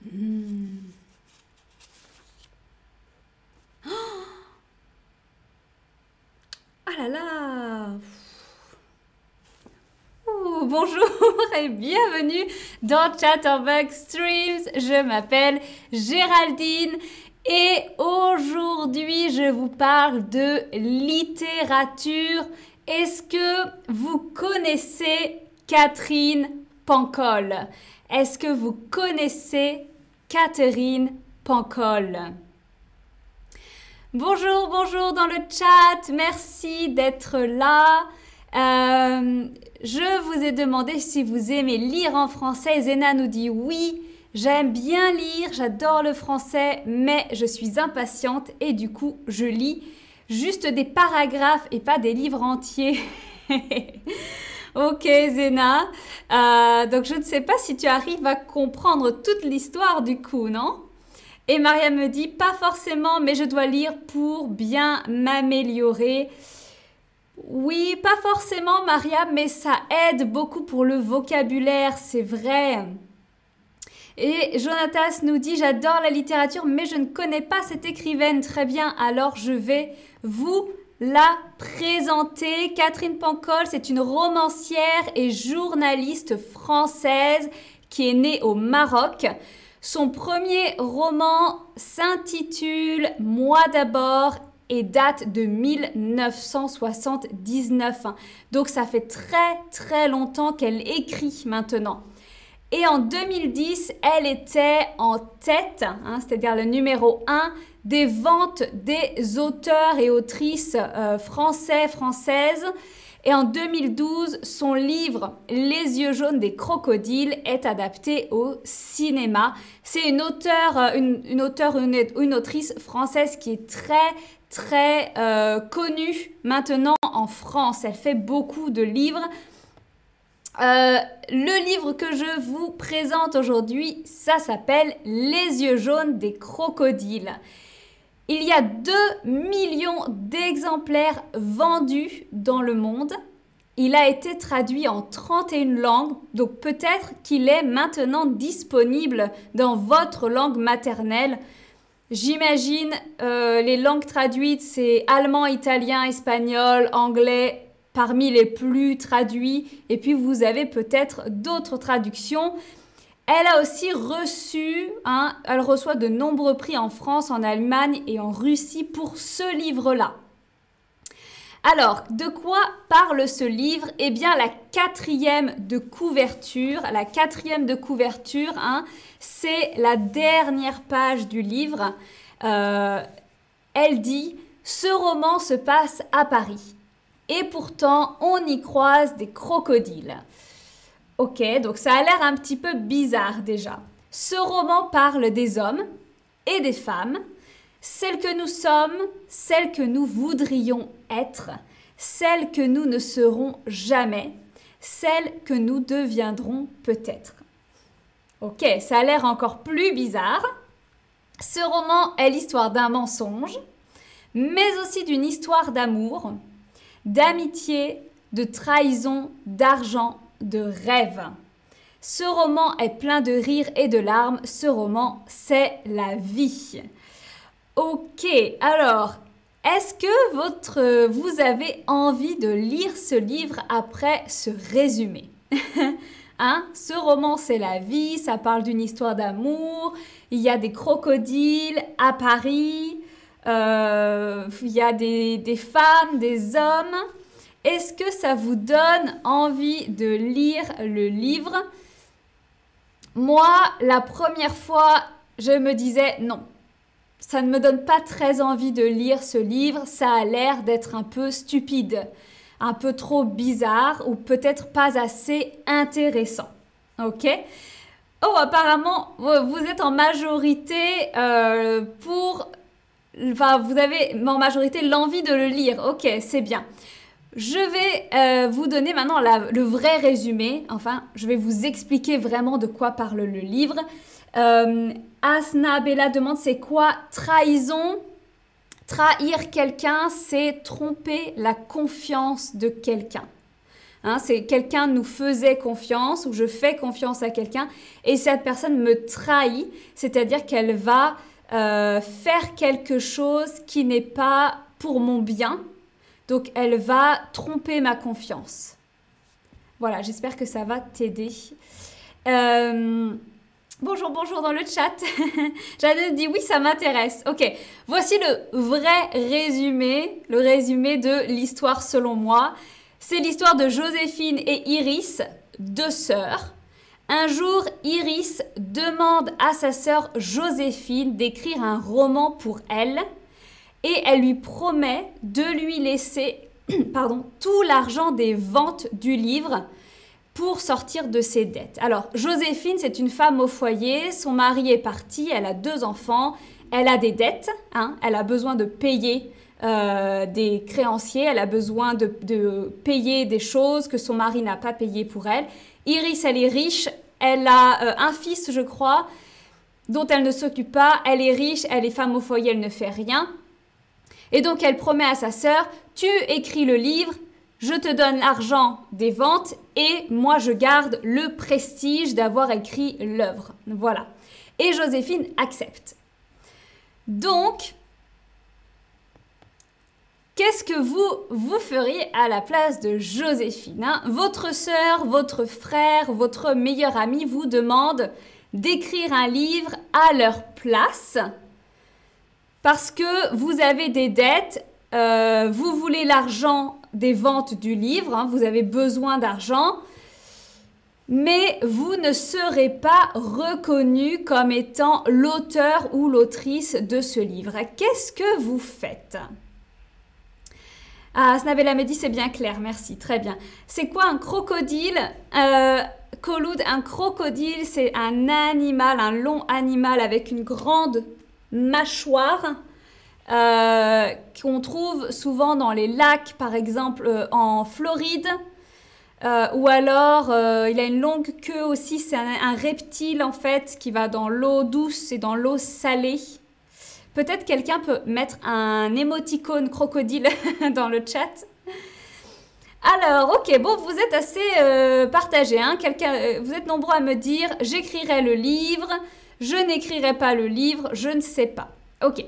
Ah là là Bonjour et bienvenue dans Chatterbug Streams. Je m'appelle Géraldine et aujourd'hui je vous parle de littérature. Est-ce que vous connaissez Catherine Pancol? Est-ce que vous connaissez Catherine Pancol? Bonjour, bonjour dans le chat, merci d'être là. Euh, je vous ai demandé si vous aimez lire en français. Zena nous dit oui, j'aime bien lire, j'adore le français, mais je suis impatiente et du coup je lis juste des paragraphes et pas des livres entiers. ok Zena, euh, donc je ne sais pas si tu arrives à comprendre toute l'histoire du coup, non? Et Maria me dit, pas forcément, mais je dois lire pour bien m'améliorer. Oui, pas forcément, Maria, mais ça aide beaucoup pour le vocabulaire, c'est vrai. Et Jonatas nous dit, j'adore la littérature, mais je ne connais pas cette écrivaine. Très bien, alors je vais vous la présenter. Catherine Pancol, c'est une romancière et journaliste française qui est née au Maroc. Son premier roman s'intitule Moi d'abord et date de 1979. Donc ça fait très très longtemps qu'elle écrit maintenant. Et en 2010, elle était en tête, hein, c'est-à-dire le numéro 1 des ventes des auteurs et autrices euh, français, françaises. Et en 2012, son livre Les yeux jaunes des crocodiles est adapté au cinéma. C'est une auteure, euh, une, une autrice française qui est très très euh, connue maintenant en France. Elle fait beaucoup de livres. Le livre que je vous présente aujourd'hui, ça s'appelle Les yeux jaunes des crocodiles. Il y a 2 millions d'exemplaires vendus dans le monde. Il a été traduit en 31 langues, donc peut-être qu'il est maintenant disponible dans votre langue maternelle. J'imagine euh, les langues traduites, c'est allemand, italien, espagnol, anglais, parmi les plus traduits. Et puis vous avez peut-être d'autres traductions. Elle a aussi reçu, hein, elle reçoit de nombreux prix en France, en Allemagne et en Russie pour ce livre-là. Alors, de quoi parle ce livre? Eh bien, la quatrième de couverture, la quatrième de couverture, hein, c'est la dernière page du livre. Euh, elle dit Ce roman se passe à Paris. Et pourtant, on y croise des crocodiles. Ok, donc ça a l'air un petit peu bizarre déjà. Ce roman parle des hommes et des femmes, celles que nous sommes, celles que nous voudrions être, celles que nous ne serons jamais, celles que nous deviendrons peut-être. Ok, ça a l'air encore plus bizarre. Ce roman est l'histoire d'un mensonge, mais aussi d'une histoire d'amour, d'amitié, de trahison, d'argent de rêve. Ce roman est plein de rires et de larmes. Ce roman, c'est la vie. Ok, alors, est-ce que votre, vous avez envie de lire ce livre après ce résumé? Hein? Ce roman, c'est la vie, ça parle d'une histoire d'amour, il y a des crocodiles à Paris, euh, il y a des, des femmes, des hommes. Est-ce que ça vous donne envie de lire le livre? Moi, la première fois, je me disais non. Ça ne me donne pas très envie de lire ce livre, ça a l'air d'être un peu stupide, un peu trop bizarre ou peut-être pas assez intéressant. Ok? Oh, apparemment, vous êtes en majorité euh, pour... Enfin, vous avez en majorité l'envie de le lire. Ok, c'est bien. Je vais euh, vous donner maintenant le vrai résumé. Enfin, je vais vous expliquer vraiment de quoi parle le livre. Euh, Asna Bella demande c'est quoi trahison? Trahir quelqu'un, c'est tromper la confiance de quelqu'un. Hein, c'est quelqu'un nous faisait confiance ou je fais confiance à quelqu'un et cette personne me trahit, c'est-à-dire qu'elle va euh, faire quelque chose qui n'est pas pour mon bien. Donc elle va tromper ma confiance. Voilà, j'espère que ça va t'aider. Euh, bonjour, bonjour dans le chat. J'avais dit oui, ça m'intéresse. Ok, voici le vrai résumé, le résumé de l'histoire selon moi. C'est l'histoire de Joséphine et Iris, deux sœurs. Un jour, Iris demande à sa sœur Joséphine d'écrire un roman pour elle et elle lui promet de lui laisser pardon, tout l'argent des ventes du livre pour sortir de ses dettes. Alors, Joséphine, c'est une femme au foyer, son mari est parti, elle a deux enfants, elle a des dettes, hein, elle a besoin de payer euh, des créanciers, elle a besoin de, payer des choses que son mari n'a pas payées pour elle. Iris, elle est riche, elle a euh, un fils, je crois, dont elle ne s'occupe pas, elle est riche, elle est femme au foyer, elle ne fait rien. Et donc elle promet à sa sœur, tu écris le livre, je te donne l'argent des ventes et moi je garde le prestige d'avoir écrit l'œuvre. Voilà. Et Joséphine accepte. Donc, Qu'est-ce que vous, vous feriez à la place de Joséphine hein? Votre sœur, votre frère, votre meilleur ami vous demande d'écrire un livre à leur place parce que vous avez des dettes, euh, vous voulez l'argent des ventes du livre, hein, vous avez besoin d'argent, mais vous ne serez pas reconnu comme étant l'auteur ou l'autrice de ce livre. Qu'est-ce que vous faites? Ah, Snabella me dit c'est bien clair, merci, très bien. C'est quoi un crocodile? Euh, un crocodile, c'est un animal, un long animal avec une grande mâchoire euh, qu'on trouve souvent dans les lacs, par exemple euh, en Floride. Euh, ou alors, il a une longue queue aussi, c'est un, reptile en fait qui va dans l'eau douce et dans l'eau salée. Peut-être quelqu'un peut mettre un émoticône crocodile dans le chat. Alors, ok, bon, vous êtes assez partagés. Hein. Euh, vous êtes nombreux à me dire j'écrirai le livre, je n'écrirai pas le livre, je ne sais pas. Ok.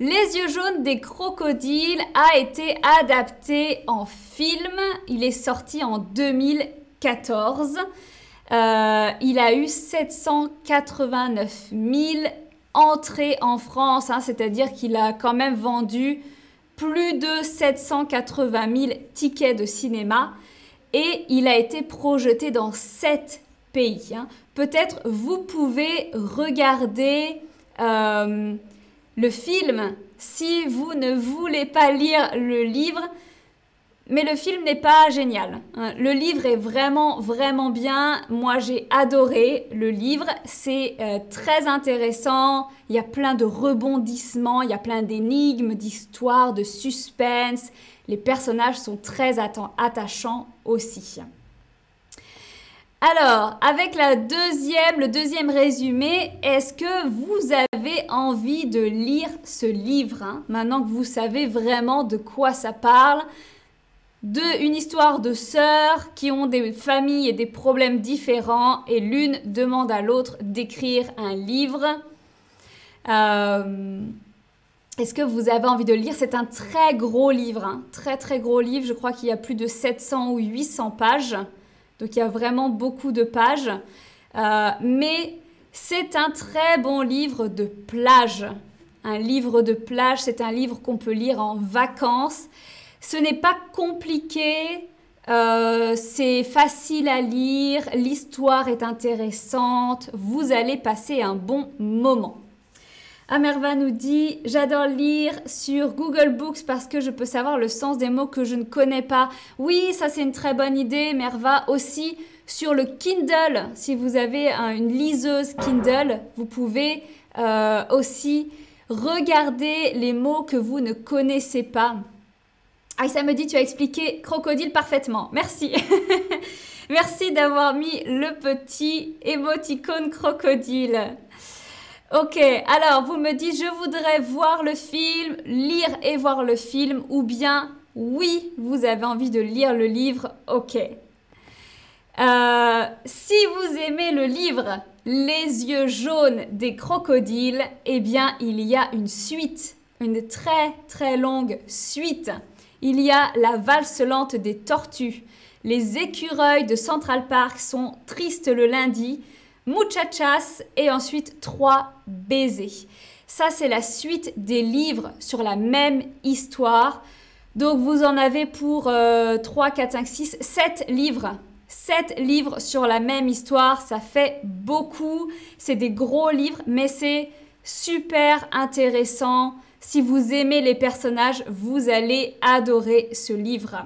Les yeux jaunes des crocodiles a été adapté en film. Il est sorti en 2014. Euh, il a eu 789 000 entrée en France, hein, c'est-à-dire qu'il a quand même vendu plus de 780 000 tickets de cinéma et il a été projeté dans sept Hein. Peut-être vous pouvez regarder euh, le film si vous ne voulez pas lire le livre. Mais le film n'est pas génial. Hein. Le livre est vraiment, vraiment bien. Moi, j'ai adoré le livre. C'est euh, très intéressant. Il y a plein de rebondissements, il y a plein d'énigmes, d'histoires, de suspense. Les personnages sont très attachants aussi. Alors, avec le deuxième résumé, est-ce que vous avez envie de lire ce livre hein? Maintenant que vous savez vraiment de quoi ça parle, de une histoire de sœurs qui ont des familles et des problèmes différents et l'une demande à l'autre d'écrire un livre? Euh, est-ce que vous avez envie de lire? C'est un très gros livre, hein. très très gros livre. Je crois qu'il y a plus de 700 ou 800 pages. Donc il y a vraiment beaucoup de pages. Euh, mais c'est un très bon livre de plage. Un livre de plage, c'est un livre qu'on peut lire en vacances. Ce n'est pas compliqué, euh, c'est facile à lire, l'histoire est intéressante, vous allez passer un bon moment. Amerva nous dit J'adore lire sur Google Books parce que je peux savoir le sens des mots que je ne connais pas. Oui, ça c'est une très bonne idée, Merva. Aussi sur le Kindle, si vous avez une liseuse Kindle, vous pouvez euh, aussi regarder les mots que vous ne connaissez pas. Aïssa me dit, tu as expliqué crocodile parfaitement. Merci. Merci d'avoir mis le petit émoticône crocodile. Ok, alors vous me dites, je voudrais voir le film, lire et voir le film, ou bien Oui, vous avez envie de lire le livre, ok. Euh, si vous aimez le livre Les yeux jaunes des crocodiles, eh bien, il y a une suite, une très très longue suite. Il y a La valse lente des tortues. Les écureuils de Central Park sont tristes le lundi. Muchachas et ensuite Trois baisers. Ça, c'est la suite des livres sur la même histoire. Donc, vous en avez pour 3, 4, 5, 6, 7 livres. 7 livres sur la même histoire, ça fait beaucoup. C'est des gros livres, mais c'est super intéressant. Si vous aimez les personnages, vous allez adorer ce livre.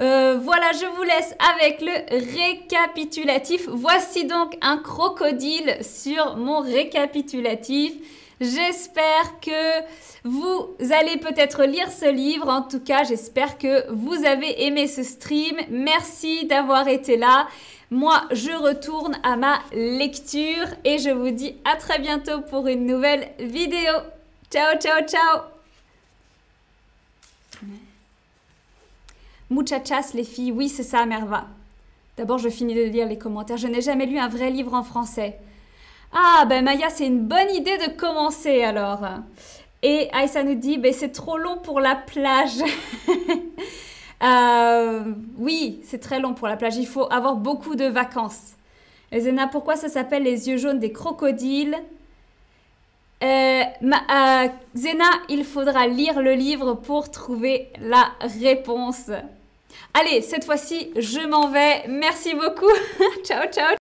Euh, voilà, je vous laisse avec le récapitulatif. Voici donc un crocodile sur mon récapitulatif. J'espère que vous allez peut-être lire ce livre. En tout cas, j'espère que vous avez aimé ce stream. Merci d'avoir été là. Moi, je retourne à ma lecture et je vous dis à très bientôt pour une nouvelle vidéo. Ciao, ciao, ciao Muchachas, les filles, oui, c'est ça, Merva. D'abord, je finis de lire les commentaires. Je n'ai jamais lu un vrai livre en français. Ah, ben Maya, c'est une bonne idée de commencer alors. Et Aïssa nous dit, ben, c'est trop long pour la plage. Euh, oui, c'est très long pour la plage. Il faut avoir beaucoup de vacances. Et Zena, pourquoi ça s'appelle les yeux jaunes des crocodiles? Euh, euh, Zena, il faudra lire le livre pour trouver la réponse. Allez, cette fois-ci, je m'en vais. Merci beaucoup. ciao, ciao.